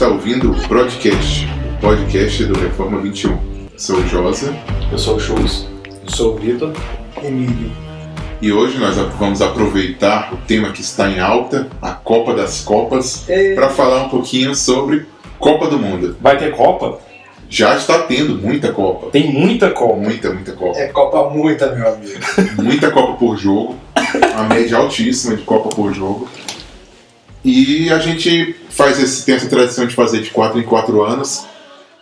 Você está ouvindo o Broadcast, o podcast do Reforma 21. Sou o Josa Eu sou o Chus. Eu sou o Vitor. Emílio. e hoje nós vamos aproveitar o tema que está em alta, a Copa das Copas, para falar um pouquinho sobre Copa do Mundo. Vai ter Copa? Já está tendo muita Copa. Tem muita Copa. Muita, muita Copa. É Copa muita, meu amigo. Muita Copa por jogo. A média altíssima de Copa por jogo. E a gente faz esse, tem essa tradição de fazer de 4 em 4 anos.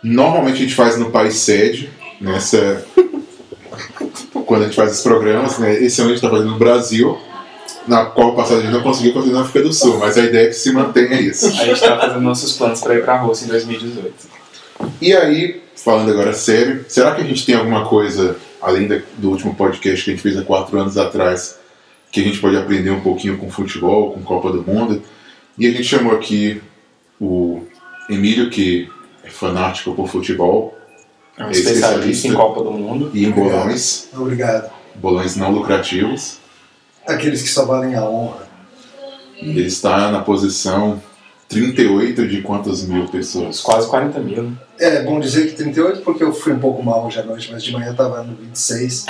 Normalmente a gente faz no país sede, nessa. Quando a gente faz esses programas, né? Esse ano a gente está fazendo no Brasil. Na Copa passada a gente não conseguiu fazer na África do Sul, mas a ideia é que se mantenha isso. A gente tá fazendo nossos planos para ir pra Rússia em 2018. E aí, falando agora sério, será que a gente tem alguma coisa, além do último podcast que a gente fez há quatro anos atrás, que a gente pode aprender um pouquinho com futebol, com Copa do Mundo? E a gente chamou aqui o Emílio, que é fanático por futebol É um especialista especialista. em Copa do Mundo. e em bolões, Obrigado. bolões não lucrativos. Aqueles que só valem a honra. Ele está na posição 38 de quantas mil pessoas? Quase 40 mil. É bom dizer que 38 porque eu fui um pouco mal hoje à noite, mas de manhã eu tava no 26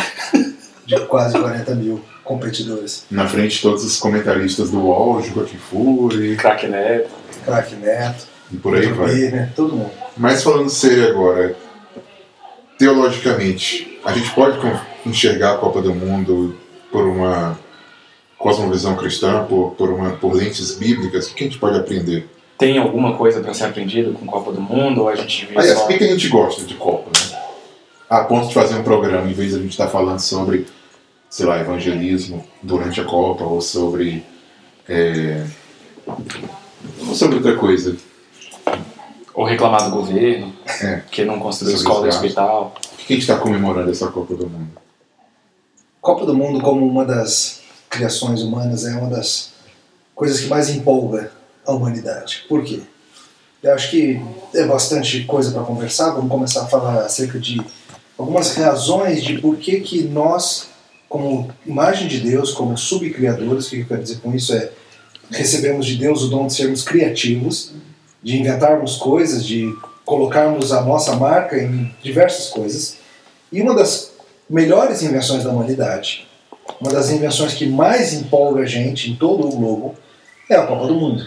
de quase 40 mil competidores. Na frente de todos os comentaristas do UOL, Juca Kifuri Craque Neto. Craque Neto, e por aí vai. né? todo mundo. Mas falando sério agora, teologicamente, a gente pode enxergar a Copa do Mundo por uma cosmovisão cristã, por, por, uma, por lentes bíblicas? O que a gente pode aprender? Tem alguma coisa para ser aprendido com Copa do Mundo? Ou a gente vê Aliás, só... por que a gente gosta de Copa? Né? A ponto de fazer um programa, em vez de a gente estar falando sobre, sei lá, evangelismo durante a Copa, ou sobre. é, ou sobre outra coisa. Ou reclamar do governo, É. que não construiu Sobre escola e hospital. Por que a gente está comemorando essa Copa do Mundo? Copa do Mundo como uma das criações humanas é uma das coisas que mais empolga a humanidade. Por quê? Eu acho que é bastante coisa para conversar. Vamos começar a falar acerca de algumas razões de por que, que nós, como imagem de Deus, como subcriadores, o que eu quero dizer com isso é recebemos de Deus o dom de sermos criativos, de inventarmos coisas, de colocarmos a nossa marca em diversas coisas. E uma das melhores invenções da humanidade, uma das invenções que mais empolga a gente em todo o globo, é a Copa do Mundo.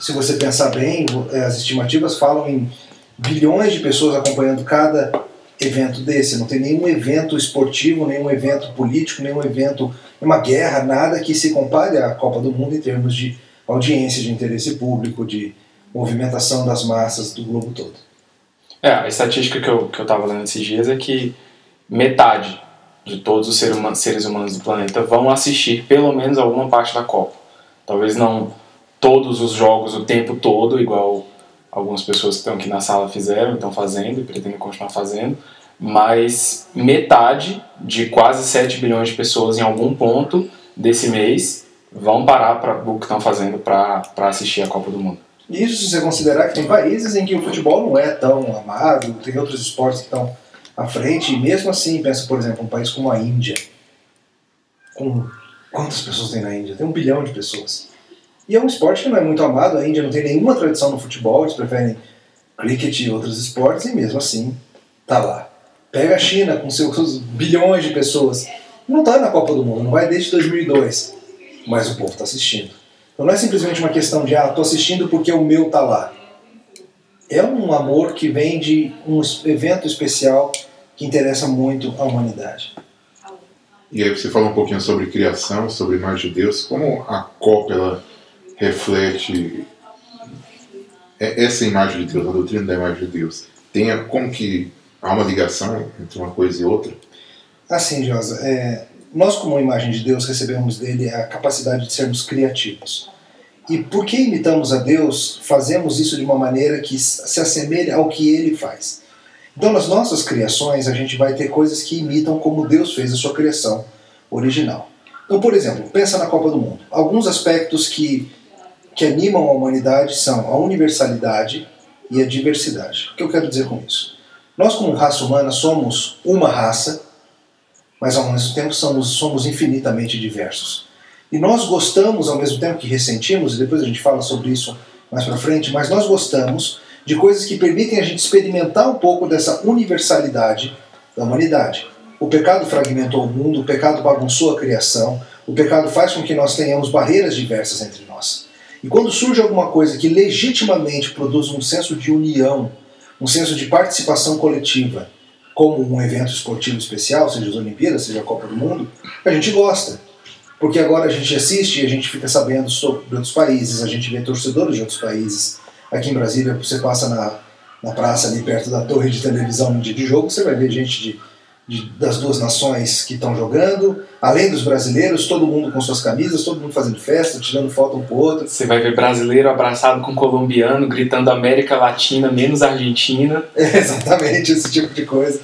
Se você pensar bem, eh, as estimativas falam em bilhões de pessoas acompanhando cada evento desse. Não tem nenhum evento esportivo, nenhum evento político, nenhum evento, uma guerra, nada que se compare à Copa do Mundo em termos de audiência, de interesse público, de movimentação das massas do globo todo. É, a estatística que eu, que eu tava lendo esses dias é que metade de todos os seres humanos do planeta vão assistir pelo menos alguma parte da Copa. Talvez não todos os jogos o tempo todo, igual algumas pessoas que estão aqui na sala fizeram, estão fazendo e pretendem continuar fazendo, mas metade de quase 7 bilhões de pessoas em algum ponto desse mês vão parar para o que estão fazendo para assistir a Copa do Mundo. Isso se você considerar que tem países em que o futebol não é tão amado, tem outros esportes que estão à frente, e mesmo assim, pensa, por exemplo, um país como a Índia. Com quantas pessoas tem na Índia? Tem um bilhão de pessoas. E é um esporte que não é muito amado, a Índia não tem nenhuma tradição no futebol, eles preferem cricket e outros esportes, e mesmo assim, tá lá. Pega a China com seus bilhões de pessoas, não tá na Copa do Mundo, não vai desde 2002, mas o povo tá assistindo. Então não é simplesmente uma questão de, ah, tô assistindo porque o meu tá lá. É um amor que vem de um evento especial que interessa muito à humanidade. E aí você fala um pouquinho sobre criação, sobre imagem de Deus, como a Copa ela reflete é- essa imagem de Deus, a doutrina da imagem de Deus. Tem a- como que há uma ligação entre uma coisa e outra? Assim, Josa, é, nós como imagem de Deus recebemos dele a capacidade de sermos criativos. E porque imitamos a Deus, fazemos isso de uma maneira que se assemelha ao que ele faz. Então, nas nossas criações, a gente vai ter coisas que imitam como Deus fez a sua criação original. Então, por exemplo, pensa na Copa do Mundo. Alguns aspectos que, que animam a humanidade são a universalidade e a diversidade. O que eu quero dizer com isso? Nós, como raça humana, somos uma raça, mas ao mesmo tempo somos, somos infinitamente diversos. E nós gostamos, ao mesmo tempo que ressentimos, e depois a gente fala sobre isso mais para frente, mas nós gostamos de coisas que permitem a gente experimentar um pouco dessa universalidade da humanidade. O pecado fragmentou o mundo, o pecado bagunçou a criação, o pecado faz com que nós tenhamos barreiras diversas entre nós. E quando surge alguma coisa que legitimamente produz um senso de união, um senso de participação coletiva, como um evento esportivo especial, seja as Olimpíadas, seja a Copa do Mundo, a gente gosta. Porque agora a gente assiste e a gente fica sabendo sobre outros países, a gente vê torcedores de outros países. Aqui em Brasília, você passa na, na praça ali perto da torre de televisão no dia de jogo, você vai ver gente de de, das duas nações que estão jogando, além dos brasileiros, todo mundo com suas camisas, todo mundo fazendo festa, tirando foto um pro outro. Você vai ver brasileiro abraçado com colombiano, gritando América Latina menos Argentina. É, exatamente, esse tipo de coisa.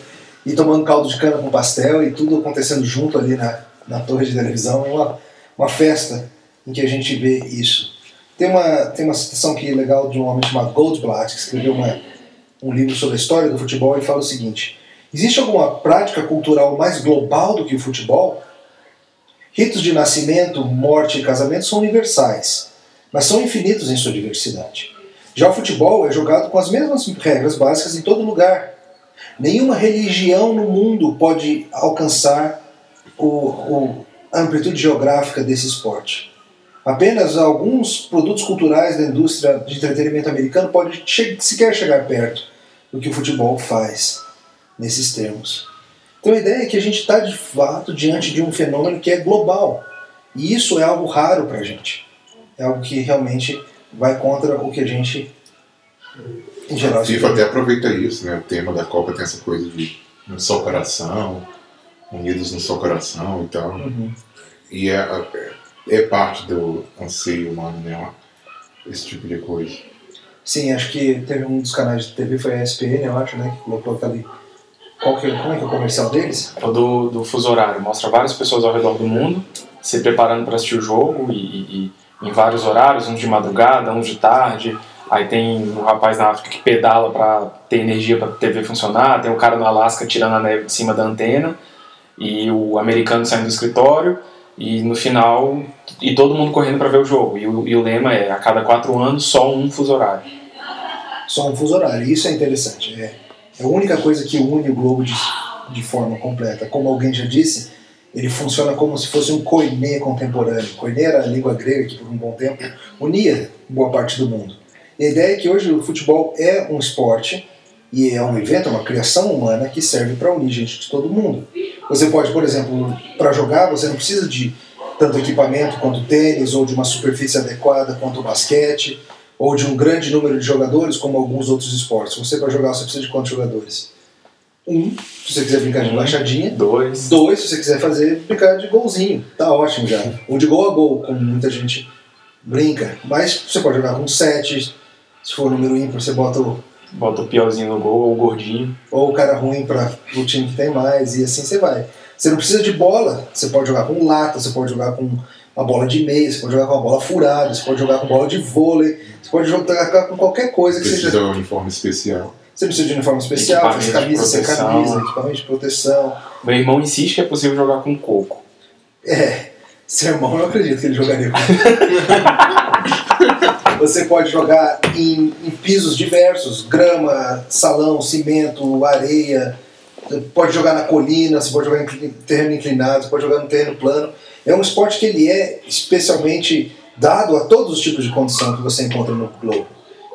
E tomando caldo de cana com pastel e tudo acontecendo junto ali na, na torre de televisão. É uma, uma festa em que a gente vê isso. Tem uma, tem uma citação aqui legal de um homem chamado Goldblatt, que escreveu uma, um livro sobre a história do futebol e fala o seguinte Existe alguma prática cultural mais global do que o futebol? Ritos de nascimento, morte e casamento são universais, mas são infinitos em sua diversidade. Já o futebol é jogado com as mesmas regras básicas em todo lugar. Nenhuma religião no mundo pode alcançar o, o, a amplitude geográfica desse esporte. Apenas alguns produtos culturais da indústria de entretenimento americano podem che sequer chegar perto do que o futebol faz nesses termos. Então a ideia é que a gente está de fato diante de um fenômeno que é global. E isso é algo raro para a gente. É algo que realmente vai contra o que a gente, em geral. A FIFA até aproveita isso, né? O tema da Copa tem essa coisa de um só coração, unidos no só coração e tal. Uhum. E é, é parte do anseio humano, né? Esse tipo de coisa. Sim, acho que teve um dos canais de TV, foi a ESPN, eu acho, né? Que colocou ali qual que, como é que é o comercial deles? É o do, do fuso horário. Mostra várias pessoas ao redor do mundo se preparando para assistir o jogo e, e, em vários horários, uns de madrugada, uns de tarde. Aí tem um rapaz na África que pedala para ter energia para a TV funcionar. Tem o cara no Alasca tirando a neve de cima da antena. E o americano saindo do escritório. E no final, e todo mundo correndo para ver o jogo. E o, e o lema é: a cada quatro anos, só um fuso horário. Só um fuso horário. Isso é interessante. É é a única coisa que une o globo de, de forma completa. Como alguém já disse, ele funciona como se fosse um koiné contemporâneo. Koiné era a língua grega que por um bom tempo unia boa parte do mundo. E a ideia é que hoje o futebol é um esporte e é um evento, é uma criação humana que serve para unir gente de todo mundo. Você pode, por exemplo, para jogar, você não precisa de tanto equipamento quanto tênis ou de uma superfície adequada quanto basquete ou de um grande número de jogadores, como alguns outros esportes. Você para jogar você precisa de quantos jogadores? Um, se você quiser brincar de baixadinha. Dois. Dois, se você quiser fazer brincar de golzinho. Tá ótimo já. Um de gol a gol, como muita gente brinca. Mas você pode jogar com sete. Se for número ímpar, você bota o. Bota o piorzinho no gol, ou o gordinho. Ou o cara ruim para o time que tem mais, e assim você vai. Você não precisa de bola, você pode jogar com lata, você pode jogar com uma bola de meia, você pode jogar com uma bola furada, você pode jogar com bola de vôlei, você pode jogar com qualquer coisa que precisa seja. Precisa de um uniforme especial. Você precisa de um uniforme especial, faz camisa sem camisa, equipamento de proteção. Meu irmão insiste que é possível jogar com coco. É, seu irmão eu acredito que ele jogaria com Você pode jogar em, em pisos diversos, grama, salão, cimento, areia, você pode jogar na colina, você pode jogar em terreno inclinado, você pode jogar no terreno plano. É um esporte que ele é especialmente dado a todos os tipos de condição que você encontra no globo.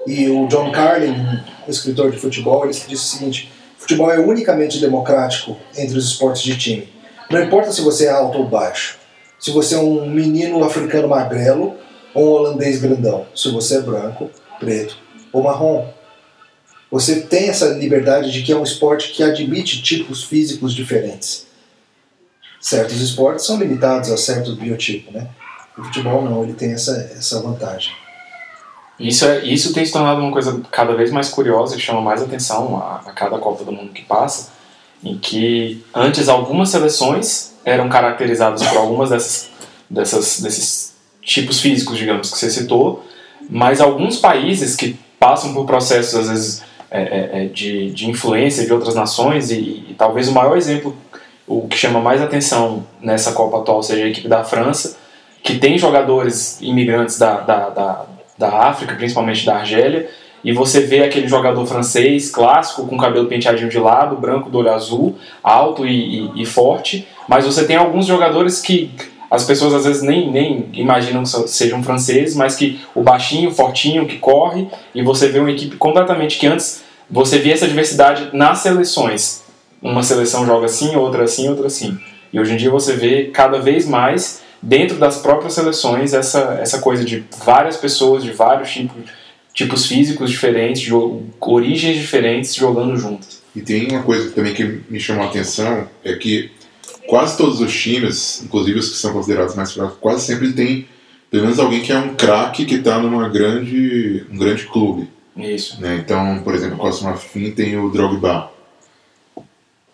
E o John Carlin, um escritor de futebol, ele disse o seguinte: futebol é unicamente democrático entre os esportes de time. Não importa se você é alto ou baixo, se você é um menino africano magrelo ou um holandês grandão, se você é branco, preto ou marrom. Você tem essa liberdade de que é um esporte que admite tipos físicos diferentes certos esportes são limitados a certos biotipos, né? O futebol não, ele tem essa, essa vantagem. Isso, é, isso tem se tornado uma coisa cada vez mais curiosa que chama mais atenção a, a cada Copa do Mundo que passa, em que antes algumas seleções eram caracterizadas por algumas dessas, dessas, desses tipos físicos, digamos, que você citou, mas alguns países que passam por processos, às vezes, é, é, é de, de influência de outras nações, e, e talvez o maior exemplo o que chama mais atenção nessa Copa atual seja a equipe da França, que tem jogadores imigrantes da, da, da da África, principalmente da Argélia, e você vê aquele jogador francês clássico com cabelo penteadinho de lado, branco do olho azul, alto e, e, e forte, mas você tem alguns jogadores que as pessoas às vezes nem, nem imaginam que sejam franceses, mas que o baixinho, fortinho, que corre, e você vê uma equipe completamente que antes você via essa diversidade nas seleções. Uma seleção joga assim, outra assim, outra assim. E hoje em dia você vê cada vez mais dentro das próprias seleções essa, essa coisa de várias pessoas de vários tipos, tipos físicos diferentes, origens diferentes jogando juntas. E tem uma coisa também que me chamou a atenção, é que quase todos os times, inclusive os que são considerados mais fracos, quase sempre tem pelo menos alguém que é um craque que está numa grande, um grande clube. Isso. Né? Então, por exemplo, Costa Marfim tem o Drogba.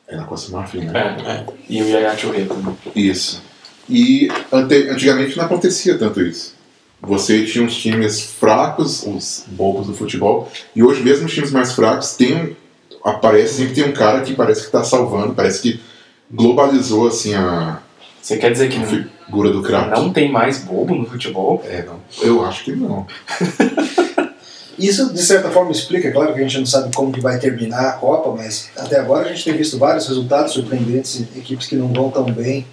É na Marfim, né? É, é. E o Yaya Touré também. Isso. E ante, antigamente não acontecia tanto isso. Você tinha uns times fracos, os bobos do futebol, e hoje mesmo os times mais fracos tem, aparece sempre tem um cara que parece que está salvando, parece que globalizou assim a. Você quer dizer que a figura do craque? Não tem mais bobo no futebol? É, não. Eu acho que não. Isso, de certa forma, explica, claro que a gente não sabe como que vai terminar a Copa, mas até agora a gente tem visto vários resultados surpreendentes, equipes que não vão tão bem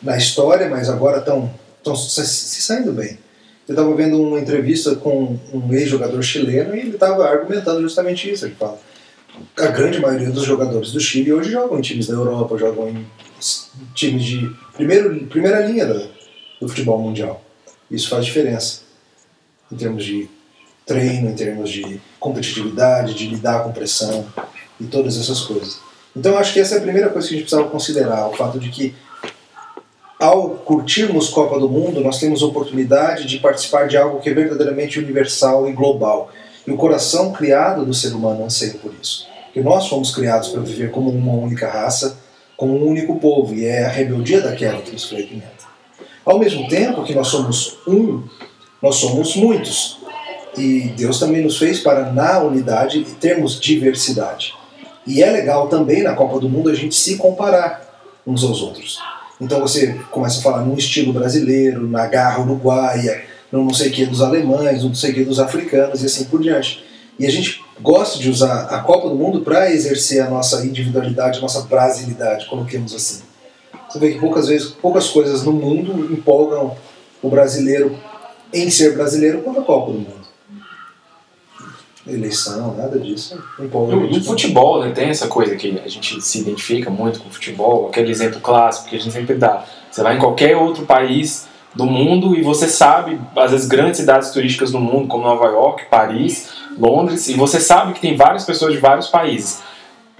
na história, mas agora estão se, saindo bem. Eu estava vendo uma entrevista com um ex-jogador chileno e ele estava argumentando justamente isso. Ele fala: a grande maioria dos jogadores do Chile hoje jogam em times da Europa, jogam em times de primeiro, primeira linha do, do futebol mundial. Isso faz diferença em termos de treino, em termos de competitividade, de lidar com pressão e todas essas coisas. Então acho que essa é a primeira coisa que a gente precisava considerar, o fato de que ao curtirmos Copa do Mundo, nós temos oportunidade de participar de algo que é verdadeiramente universal e global. E o coração criado do ser humano anseia por isso. Porque nós fomos criados para viver como uma única raça, como um único povo, e é a rebeldia daquela que nos fragmenta. Ao mesmo tempo que nós somos um, nós somos muitos. E Deus também nos fez para, na unidade, termos diversidade. E é legal também na Copa do Mundo a gente se comparar uns aos outros. Então você começa a falar num estilo brasileiro, na garra uruguaia, no não sei o que dos alemães, no não sei o que dos africanos e assim por diante. E a gente gosta de usar a Copa do Mundo para exercer a nossa individualidade, a nossa brasilidade, coloquemos assim. Você vê que poucas vezes, poucas coisas no mundo empolgam o brasileiro em ser brasileiro quanto a Copa do Mundo. Eleição, nada disso. No futebol, né, tem essa coisa que a gente se identifica muito com o futebol, aquele exemplo clássico que a gente sempre dá. Você vai em qualquer outro país do mundo e você sabe, às vezes, grandes cidades turísticas do mundo, como Nova York, Paris, Londres, e você sabe que tem várias pessoas de vários países.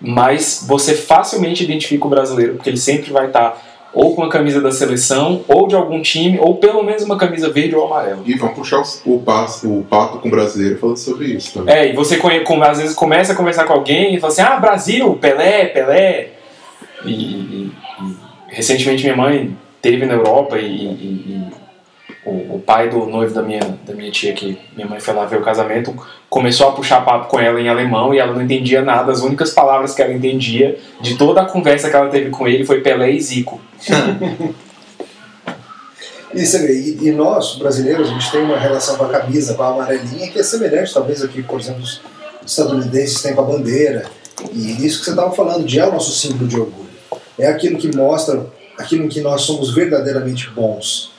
Mas você facilmente identifica o brasileiro, porque ele sempre vai estar ou com a camisa da seleção, ou de algum time, ou pelo menos uma camisa verde ou amarela. E vamos puxar o, passo, o papo com o brasileiro falando sobre isso também. É, e você com, às vezes começa a conversar com alguém e fala assim: ah, Brasil, Pelé, Pelé. E, e, e recentemente minha mãe teve na Europa e, e o, o, pai do noivo da minha, da minha tia, que minha mãe foi lá ver o casamento, começou a puxar papo com ela em alemão e ela não entendia nada. As únicas palavras que ela entendia de toda a conversa que ela teve com ele foi Pelé e Zico. E, e, nós, brasileiros, a gente tem uma relação com a camisa, com a amarelinha, que é semelhante, talvez, aqui, por exemplo, os estadunidenses têm com a bandeira. E isso que você estava falando, de é o nosso símbolo de orgulho. É aquilo que mostra aquilo em que nós somos verdadeiramente bons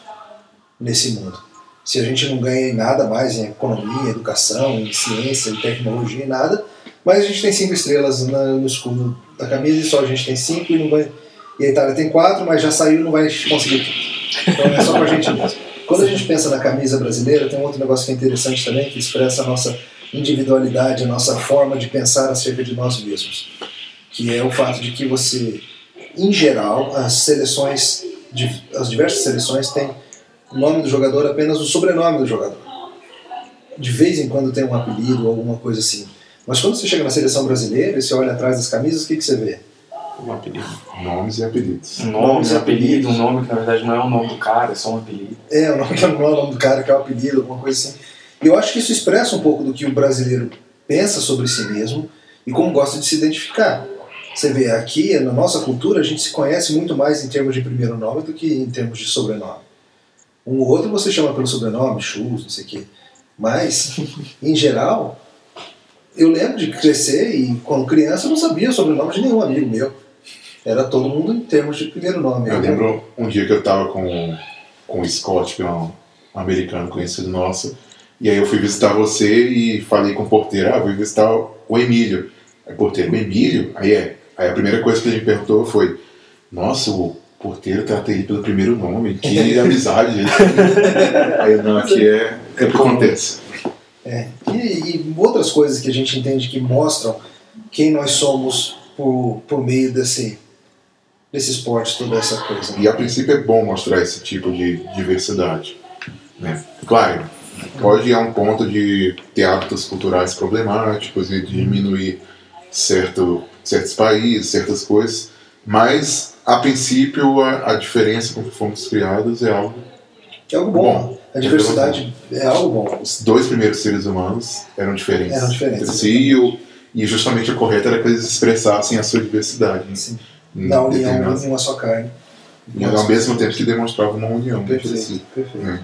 nesse mundo. Se a gente não ganha em nada mais em economia, educação, em ciência, em tecnologia, em nada, mas a gente tem cinco estrelas no escudo da camisa e só a gente tem cinco e não vai. E a Itália tem quatro, mas já saiu e não vai conseguir tudo. Então é só pra gente mesmo. Quando a gente pensa na camisa brasileira, tem um outro negócio que é interessante também, que expressa a nossa individualidade, a nossa forma de pensar acerca de nós mesmos. Que é o fato de que você, em geral, as seleções, as diversas seleções têm o nome do jogador apenas o sobrenome do jogador. De vez em quando tem um apelido ou alguma coisa assim. Mas quando você chega na seleção brasileira e você olha atrás das camisas, o que, que você vê? Um apelido. Nomes e apelidos. Nomes e apelido, um nome que na verdade não é o nome do cara, é só um apelido. É, o nome que não é o nome do cara, que é o apelido, alguma coisa assim. E eu acho que isso expressa um pouco do que o brasileiro pensa sobre si mesmo e como gosta de se identificar. Você vê, aqui na nossa cultura a gente se conhece muito mais em termos de primeiro nome do que em termos de sobrenome. Um outro você chama pelo sobrenome, Chus, não sei o quê. Mas, em geral, eu lembro de crescer e, quando criança, eu não sabia o sobrenome de nenhum amigo meu. Era todo mundo em termos de primeiro nome. Eu lembro um dia que eu tava com, com o Scott, que é um americano conhecido nosso, e aí eu fui visitar você e falei com o porteiro, ah, vou visitar o Emílio. Aí o porteiro, o Emílio? Aí é. Aí a primeira coisa que ele me perguntou foi, nossa, o porteiro trata ele pelo primeiro nome, que amizade. aí não, aqui é, é o que acontece. É. E, e, outras coisas que a gente entende que mostram quem nós somos por, por meio desse, desse esporte, toda essa coisa. E a princípio é bom mostrar esse tipo de diversidade. Né? Claro, pode ir a um ponto de ter hábitos culturais problemáticos e diminuir certo, certos países, certas coisas, mas a princípio a, a diferença com que fomos criados é algo é algo bom. bom. A diversidade é algo bom. Os dois primeiros seres humanos eram diferentes. Eram diferentes. Entre si, e, o, e justamente o correto era que eles expressassem a sua diversidade. Né? Sim. Na união em uma só carne. E ao mesmo tempo que demonstrava uma união. Perfeito. Si. perfeito. É.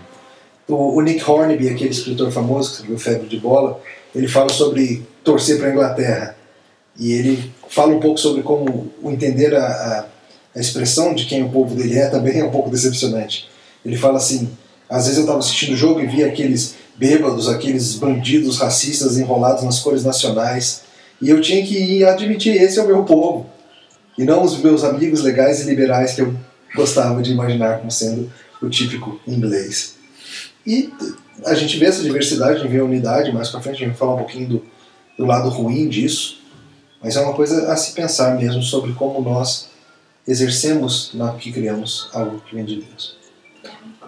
O, o, Nick Hornby, aquele escritor famoso que escreveu Febre de Bola, ele fala sobre torcer para a Inglaterra. E ele fala um pouco sobre como entender a, a, a expressão de quem o povo dele é também é um pouco decepcionante. Ele fala assim: às vezes eu estava assistindo o jogo e via aqueles bêbados, aqueles bandidos racistas enrolados nas cores nacionais, e eu tinha que admitir: esse é o meu povo, e não os meus amigos legais e liberais que eu gostava de imaginar como sendo o típico inglês. E a gente vê essa diversidade, a gente vê a unidade, mais para frente a gente vai falar um pouquinho do, do lado ruim disso, mas é uma coisa a se pensar mesmo sobre como nós exercemos na que criamos algo que vem de Deus.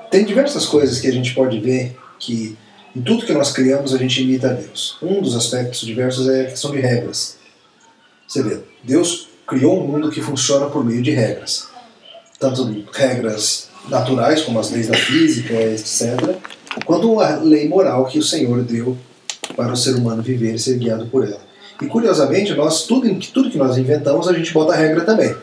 Tem diversas coisas que a gente pode ver que em tudo que nós criamos a gente imita a Deus. Um dos aspectos diversos é a questão de regras. Você vê, Deus criou um mundo que funciona por meio de regras. Tanto regras naturais, como as leis da física, etc., quanto a lei moral que o Senhor deu para o ser humano viver e ser guiado por ela. E curiosamente, nós tudo, tudo que nós inventamos, a gente bota regra também.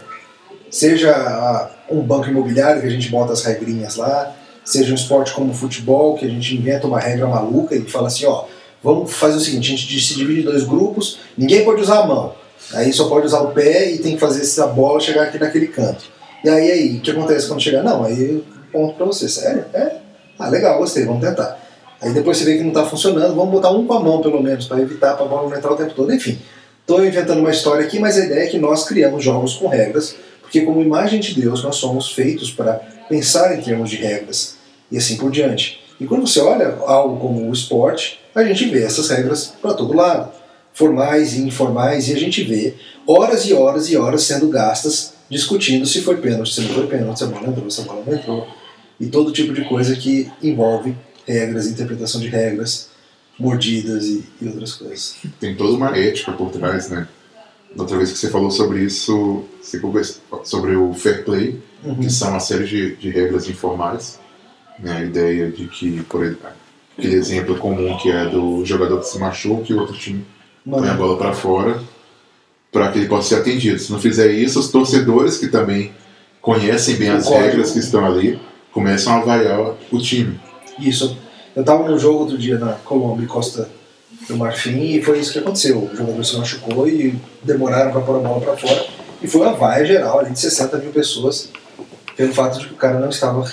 Seja um banco imobiliário que a gente bota as regrinhas lá, seja um esporte como o futebol, que a gente inventa uma regra maluca e fala assim, ó, vamos fazer o seguinte, a gente se divide em dois grupos, ninguém pode usar a mão, aí só pode usar o pé e tem que fazer essa bola chegar aqui naquele canto. E aí, aí, o que acontece quando chegar? Não, aí ponto pra você, sério? É? Ah, legal, gostei, vamos tentar. Aí depois você vê que não está funcionando, vamos botar um com a mão pelo menos, para evitar para a bola não entrar o tempo todo. Enfim, estou inventando uma história aqui, mas a ideia é que nós criamos jogos com regras, porque como imagem de Deus nós somos feitos para pensar em termos de regras e assim por diante. E quando você olha algo como o esporte, a gente vê essas regras para todo lado, formais e informais, e a gente vê horas e horas e horas sendo gastas discutindo se foi pênalti, se não foi pênalti, se a bola entrou, se a bola não entrou, e todo tipo de coisa que envolve regras, interpretação de regras, mordidas e, e outras coisas. Tem toda uma ética por trás, né? Outra vez que você falou sobre isso, você sobre o fair play, uhum. que são uma série de, de regras informais. Né? A ideia de que, por exemplo, aquele exemplo comum que é do jogador que se machuca e o outro time Mano. põe a bola para fora para que ele possa ser atendido. Se não fizer isso, os torcedores que também conhecem bem as regras que estão ali começam a vaiar o time. Isso. Eu estava no jogo outro dia na Colômbia Costa do Marfim e foi isso que aconteceu. O jogador se machucou e demoraram para pôr a bola para fora. E foi uma vaia geral ali de 60 mil pessoas pelo fato de que o cara não estava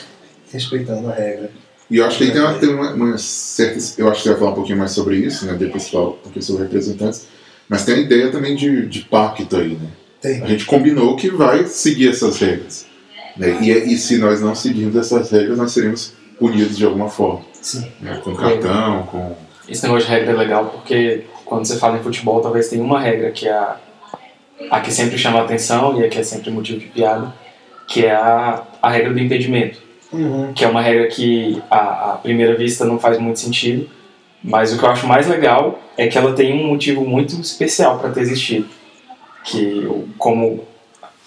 respeitando a regra. E eu acho que aí tem uma, tem uma, uma certa. Eu acho que você vai falar um pouquinho mais sobre isso, né? Depois um pouquinho sobre representantes. Mas tem a ideia também de, de pacto aí, né? Tem. A gente combinou que vai seguir essas regras. Né? E, e se nós não seguirmos essas regras, nós seremos punidos de alguma forma. Sim. Né? Com cartão, com. Esse negócio de regra é legal porque quando você fala em futebol, talvez tenha uma regra que é a, a que sempre chama a atenção e a que é sempre motivo de piada, que é a, a regra do impedimento. Uhum. Que é uma regra que, à, à primeira vista, não faz muito sentido, mas o que eu acho mais legal é que ela tem um motivo muito especial para ter existido. Que, como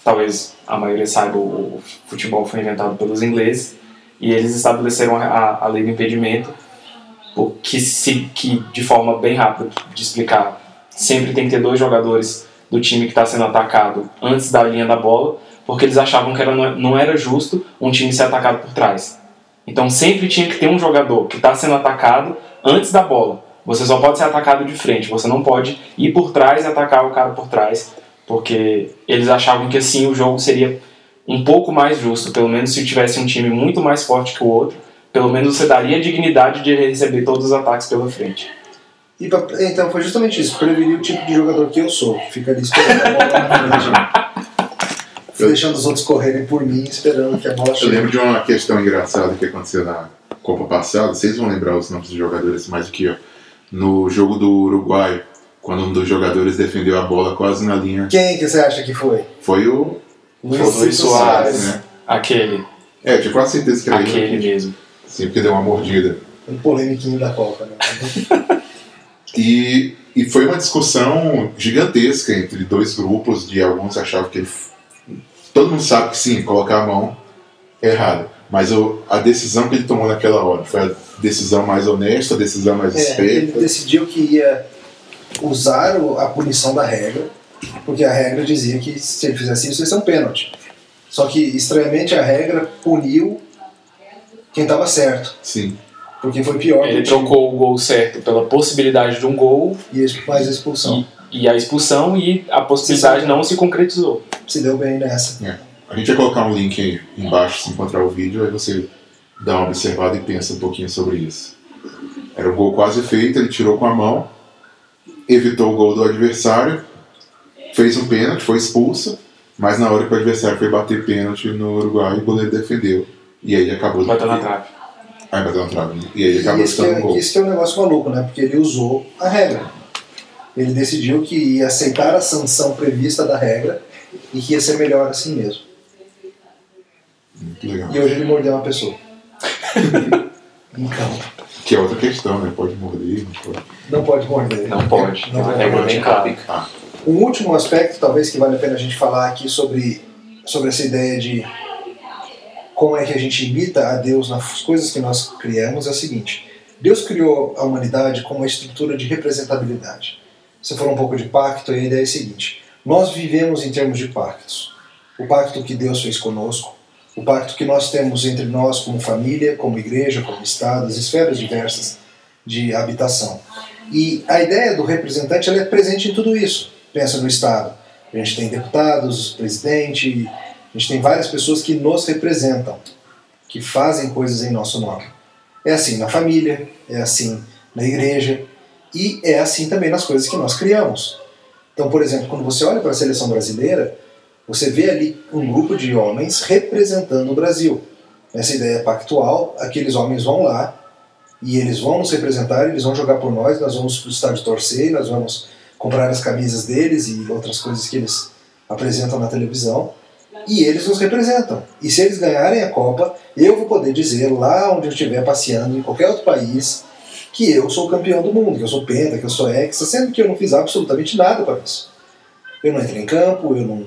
talvez a maioria saiba, o futebol foi inventado pelos ingleses e eles estabeleceram a, a lei do impedimento, que, se, que de forma bem rápida de explicar, sempre tem que ter dois jogadores do time que está sendo atacado antes da linha da bola, porque eles achavam que era, não era justo um time ser atacado por trás. Então sempre tinha que ter um jogador que está sendo atacado antes da bola. Você só pode ser atacado de frente, você não pode ir por trás e atacar o cara por trás, porque eles achavam que assim o jogo seria um pouco mais justo, pelo menos se tivesse um time muito mais forte que o outro, pelo menos você daria a dignidade de receber todos os ataques pela frente. E pra- então foi justamente isso, prevenir o tipo de jogador que eu sou. Fica ali esperando a bola na frente. Eu- Deixando os outros correrem por mim, esperando que a bola Eu chegue. lembro de uma questão engraçada que aconteceu na Copa passada, vocês vão lembrar os nomes dos jogadores mais do que eu. No jogo do Uruguai, quando um dos jogadores defendeu a bola quase na linha, Quem que você acha que foi? foi o. Foi o Luiz Soares. né? Aquele, É, eu tinha quase certeza que era aquele ele. mesmo. Sim, porque deu uma mordida. Um polêmiquinho da Copa, né? E, e foi uma discussão gigantesca entre dois grupos de alguns achavam que ele, todo mundo sabe que sim, colocar a mão é errado. Mas o, a decisão que ele tomou naquela hora foi a decisão mais honesta, a decisão mais É, ele esperta. decidiu que ia usar a punição da regra, porque a regra dizia que se ele fizesse isso, ia ser um pênalti. Só que, estranhamente, a regra puniu quem estava certo, Sim. porque foi pior Ele time. trocou o gol certo pela possibilidade de um gol e mais a expulsão. e a expulsão e a possibilidade não se concretizou. Se deu bem nessa. A gente vai colocar um link aí embaixo se encontrar o vídeo, aí você dá uma observada e pensa um pouquinho sobre isso. Era um gol quase feito, ele tirou com a mão, evitou o gol do adversário, fez um pênalti, foi expulso, mas na hora que o adversário foi bater pênalti no Uruguai, o goleiro defendeu. E aí acabou. Bateu na trave. Aí bateu na trave. E aí E acabou isso que, ficando um é, gol. isso que é um negócio maluco, né? Porque ele usou a regra. Ele decidiu que ia aceitar a sanção prevista da regra e que ia ser melhor assim mesmo. Muito legal. E hoje ele mordeu uma pessoa. então, Que é outra questão, né? Pode morder, não pode. não pode morder. Não pode. Não uma pode. regra bem clara. Um último aspecto, talvez, que vale a pena a gente falar aqui sobre, sobre essa ideia de como é que a gente imita a Deus nas coisas que nós criamos é o seguinte: Deus criou a humanidade com uma estrutura de representabilidade. Você falou um pouco de pacto, a ideia é a seguinte: nós vivemos em termos de pactos. O pacto que Deus fez conosco, o pacto que nós temos entre nós como família, como igreja, como Estado, as esferas diversas de habitação. E a ideia do representante ela é presente em tudo isso. Pensa no Estado. A gente tem deputados, presidente, a gente tem várias pessoas que nos representam, que fazem coisas em nosso nome. É assim na família, é assim na igreja e é assim também nas coisas que nós criamos. Então, por exemplo, quando você olha para a seleção brasileira, você vê ali um grupo de homens representando o Brasil. Essa ideia pactual, aqueles homens vão lá e eles vão nos representar, eles vão jogar por nós, nós vamos para o estádio torcer, nós vamos comprar as camisas deles e outras coisas que eles apresentam na televisão. E eles nos representam. E se eles ganharem a Copa, eu vou poder dizer lá onde eu estiver passeando, em qualquer outro país, que eu sou campeão do mundo, que eu sou penta, que eu sou hexa, sendo que eu não fiz absolutamente nada para isso. Eu não entrei em campo, eu não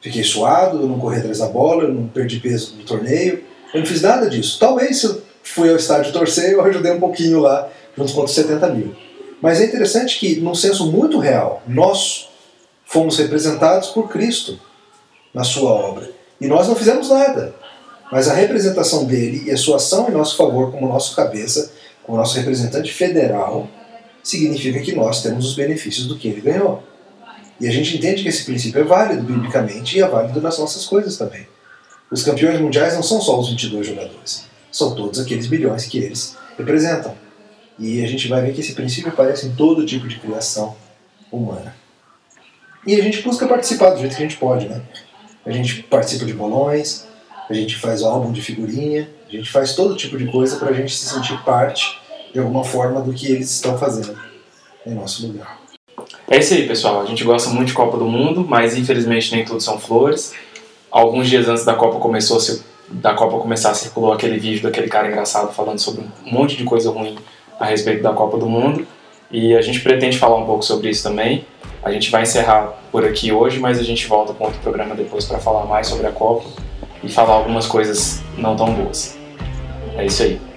fiquei suado, eu não corri atrás da bola, eu não perdi peso no torneio, eu não fiz nada disso. Talvez se eu fui ao estádio torcer, eu ajudei um pouquinho lá, junto com os 70 mil. Mas é interessante que, num senso muito real, nós fomos representados por Cristo na sua obra. E nós não fizemos nada. Mas a representação dele e a sua ação em nosso favor como nosso cabeça, como nosso representante federal, significa que nós temos os benefícios do que ele ganhou. E a gente entende que esse princípio é válido biblicamente e é válido nas nossas coisas também. Os campeões mundiais não são só os 22 jogadores, são todos aqueles bilhões que eles representam. E a gente vai ver que esse princípio aparece em todo tipo de criação humana. E a gente busca participar do jeito que a gente pode, né? A gente participa de bolões, a gente faz álbum de figurinha, a gente faz todo tipo de coisa para a gente se sentir parte, de alguma forma, do que eles estão fazendo em nosso lugar. É isso aí, pessoal. A gente gosta muito de Copa do Mundo, mas infelizmente nem tudo são flores. Alguns dias antes da Copa começou da Copa começar, circulou aquele vídeo daquele cara engraçado falando sobre um monte de coisa ruim a respeito da Copa do Mundo. E a gente pretende falar um pouco sobre isso também. A gente vai encerrar por aqui hoje, mas a gente volta com outro programa depois para falar mais sobre a Copa e falar algumas coisas não tão boas. É isso aí.